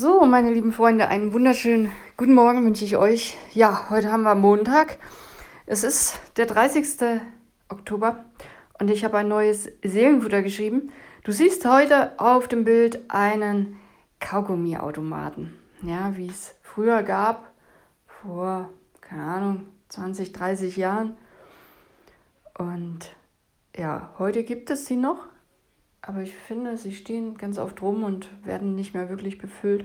So, meine lieben Freunde, einen wunderschönen guten Morgen wünsche ich euch. Ja, heute haben wir Montag. Es ist der 30. Oktober und ich habe ein neues Seelenfutter geschrieben. Du siehst heute auf dem Bild einen Kaugummiautomaten. Ja, wie es früher gab, vor, keine Ahnung, 20, 30 Jahren. Und ja, heute gibt es sie noch, aber ich finde, sie stehen ganz oft rum und werden nicht mehr wirklich befüllt.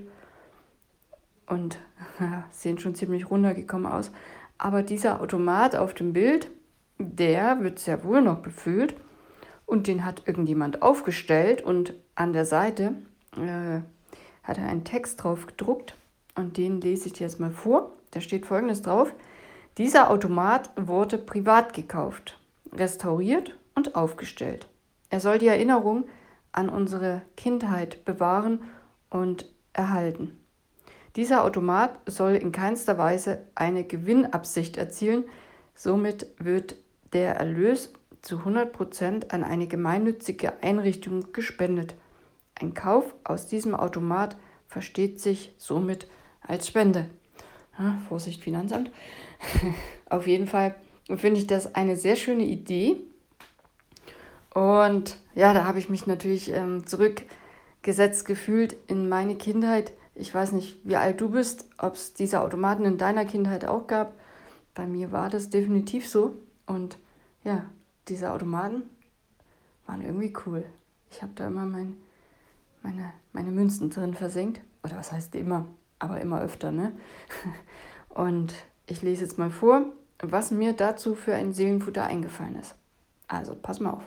Und ja, sehen schon ziemlich runtergekommen aus. Aber dieser Automat auf dem Bild, der wird sehr wohl noch befüllt. Und den hat irgendjemand aufgestellt und an der Seite äh, hat er einen Text drauf gedruckt. Und den lese ich dir jetzt mal vor. Da steht folgendes drauf. Dieser Automat wurde privat gekauft, restauriert und aufgestellt. Er soll die Erinnerung an unsere Kindheit bewahren und erhalten. Dieser Automat soll in keinster Weise eine Gewinnabsicht erzielen, somit wird der Erlös zu 100% an eine gemeinnützige Einrichtung gespendet. Ein Kauf aus diesem Automat versteht sich somit als Spende. Ja, Vorsicht, Finanzamt. Auf jeden Fall finde ich das eine sehr schöne Idee. Und ja, da habe ich mich natürlich ähm, zurückgesetzt gefühlt in meine Kindheit. Ich weiß nicht, wie alt du bist, ob es diese Automaten in deiner Kindheit auch gab. Bei mir war das definitiv so. Und ja, diese Automaten waren irgendwie cool. Ich habe da immer mein, meine, meine Münzen drin versenkt. Oder was heißt immer? Aber immer öfter, ne? Und ich lese jetzt mal vor, was mir dazu für ein Seelenfutter eingefallen ist. Also, pass mal auf.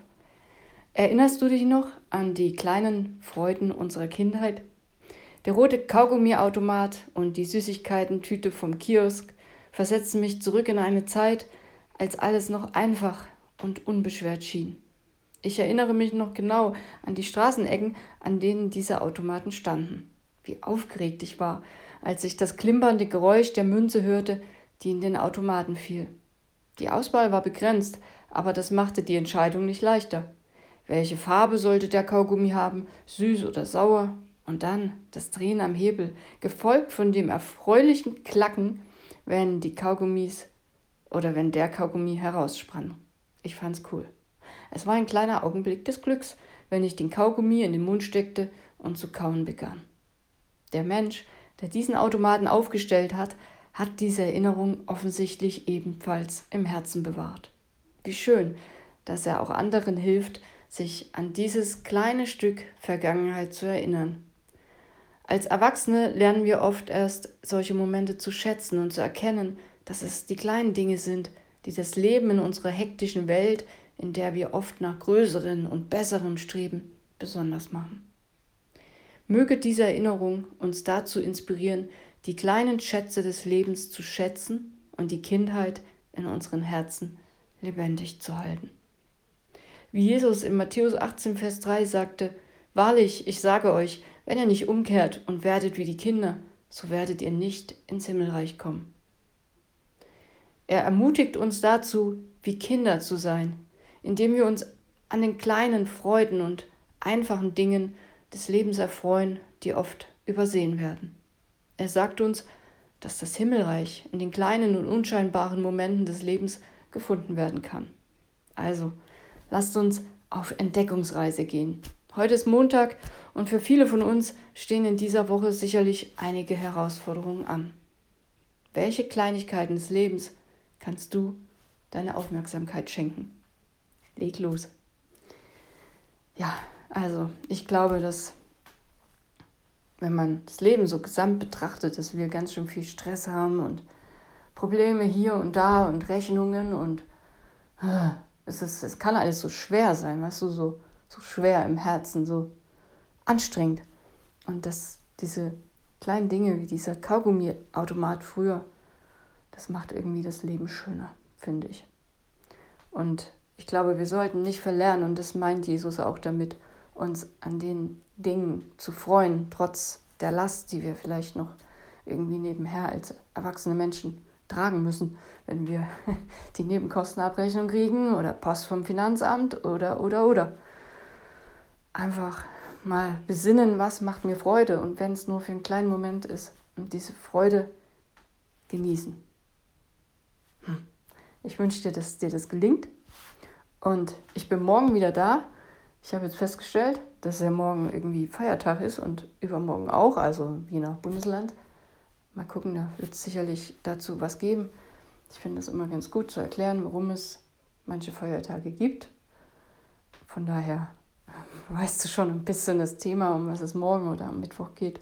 Erinnerst du dich noch an die kleinen Freuden unserer Kindheit? Der rote Kaugummiautomat und die Süßigkeiten-Tüte vom Kiosk versetzen mich zurück in eine Zeit, als alles noch einfach und unbeschwert schien. Ich erinnere mich noch genau an die Straßenecken, an denen diese Automaten standen. Wie aufgeregt ich war, als ich das klimpernde Geräusch der Münze hörte, die in den Automaten fiel. Die Auswahl war begrenzt, aber das machte die Entscheidung nicht leichter. Welche Farbe sollte der Kaugummi haben, süß oder sauer? Und dann das Drehen am Hebel, gefolgt von dem erfreulichen Klacken, wenn die Kaugummis oder wenn der Kaugummi heraussprang. Ich fand's cool. Es war ein kleiner Augenblick des Glücks, wenn ich den Kaugummi in den Mund steckte und zu kauen begann. Der Mensch, der diesen Automaten aufgestellt hat, hat diese Erinnerung offensichtlich ebenfalls im Herzen bewahrt. Wie schön, dass er auch anderen hilft, sich an dieses kleine Stück Vergangenheit zu erinnern. Als Erwachsene lernen wir oft erst solche Momente zu schätzen und zu erkennen, dass es die kleinen Dinge sind, die das Leben in unserer hektischen Welt, in der wir oft nach größeren und besseren streben, besonders machen. Möge diese Erinnerung uns dazu inspirieren, die kleinen Schätze des Lebens zu schätzen und die Kindheit in unseren Herzen lebendig zu halten. Wie Jesus in Matthäus 18, Vers 3 sagte, Wahrlich, ich sage euch, wenn ihr nicht umkehrt und werdet wie die Kinder, so werdet ihr nicht ins Himmelreich kommen. Er ermutigt uns dazu, wie Kinder zu sein, indem wir uns an den kleinen Freuden und einfachen Dingen des Lebens erfreuen, die oft übersehen werden. Er sagt uns, dass das Himmelreich in den kleinen und unscheinbaren Momenten des Lebens gefunden werden kann. Also, lasst uns auf Entdeckungsreise gehen. Heute ist Montag und für viele von uns stehen in dieser Woche sicherlich einige Herausforderungen an. Welche Kleinigkeiten des Lebens kannst du deine Aufmerksamkeit schenken? Leg los. Ja, also ich glaube, dass wenn man das Leben so gesamt betrachtet, dass wir ganz schön viel Stress haben und Probleme hier und da und Rechnungen und äh, es, ist, es kann alles so schwer sein, weißt du, so, so schwer im Herzen, so anstrengend. Und dass diese kleinen Dinge wie dieser Kaugummiautomat früher, das macht irgendwie das Leben schöner, finde ich. Und ich glaube, wir sollten nicht verlernen, und das meint Jesus auch damit, uns an den Dingen zu freuen, trotz der Last, die wir vielleicht noch irgendwie nebenher als erwachsene Menschen tragen müssen, wenn wir die Nebenkostenabrechnung kriegen oder Post vom Finanzamt oder, oder, oder. Einfach mal besinnen, was macht mir Freude und wenn es nur für einen kleinen Moment ist und diese Freude genießen. Hm. Ich wünsche dir, dass dir das gelingt und ich bin morgen wieder da. Ich habe jetzt festgestellt, dass ja morgen irgendwie Feiertag ist und übermorgen auch, also je nach Bundesland. Mal gucken, da wird es sicherlich dazu was geben. Ich finde es immer ganz gut zu erklären, warum es manche Feiertage gibt. Von daher weißt du schon ein bisschen das Thema, um was es morgen oder am Mittwoch geht.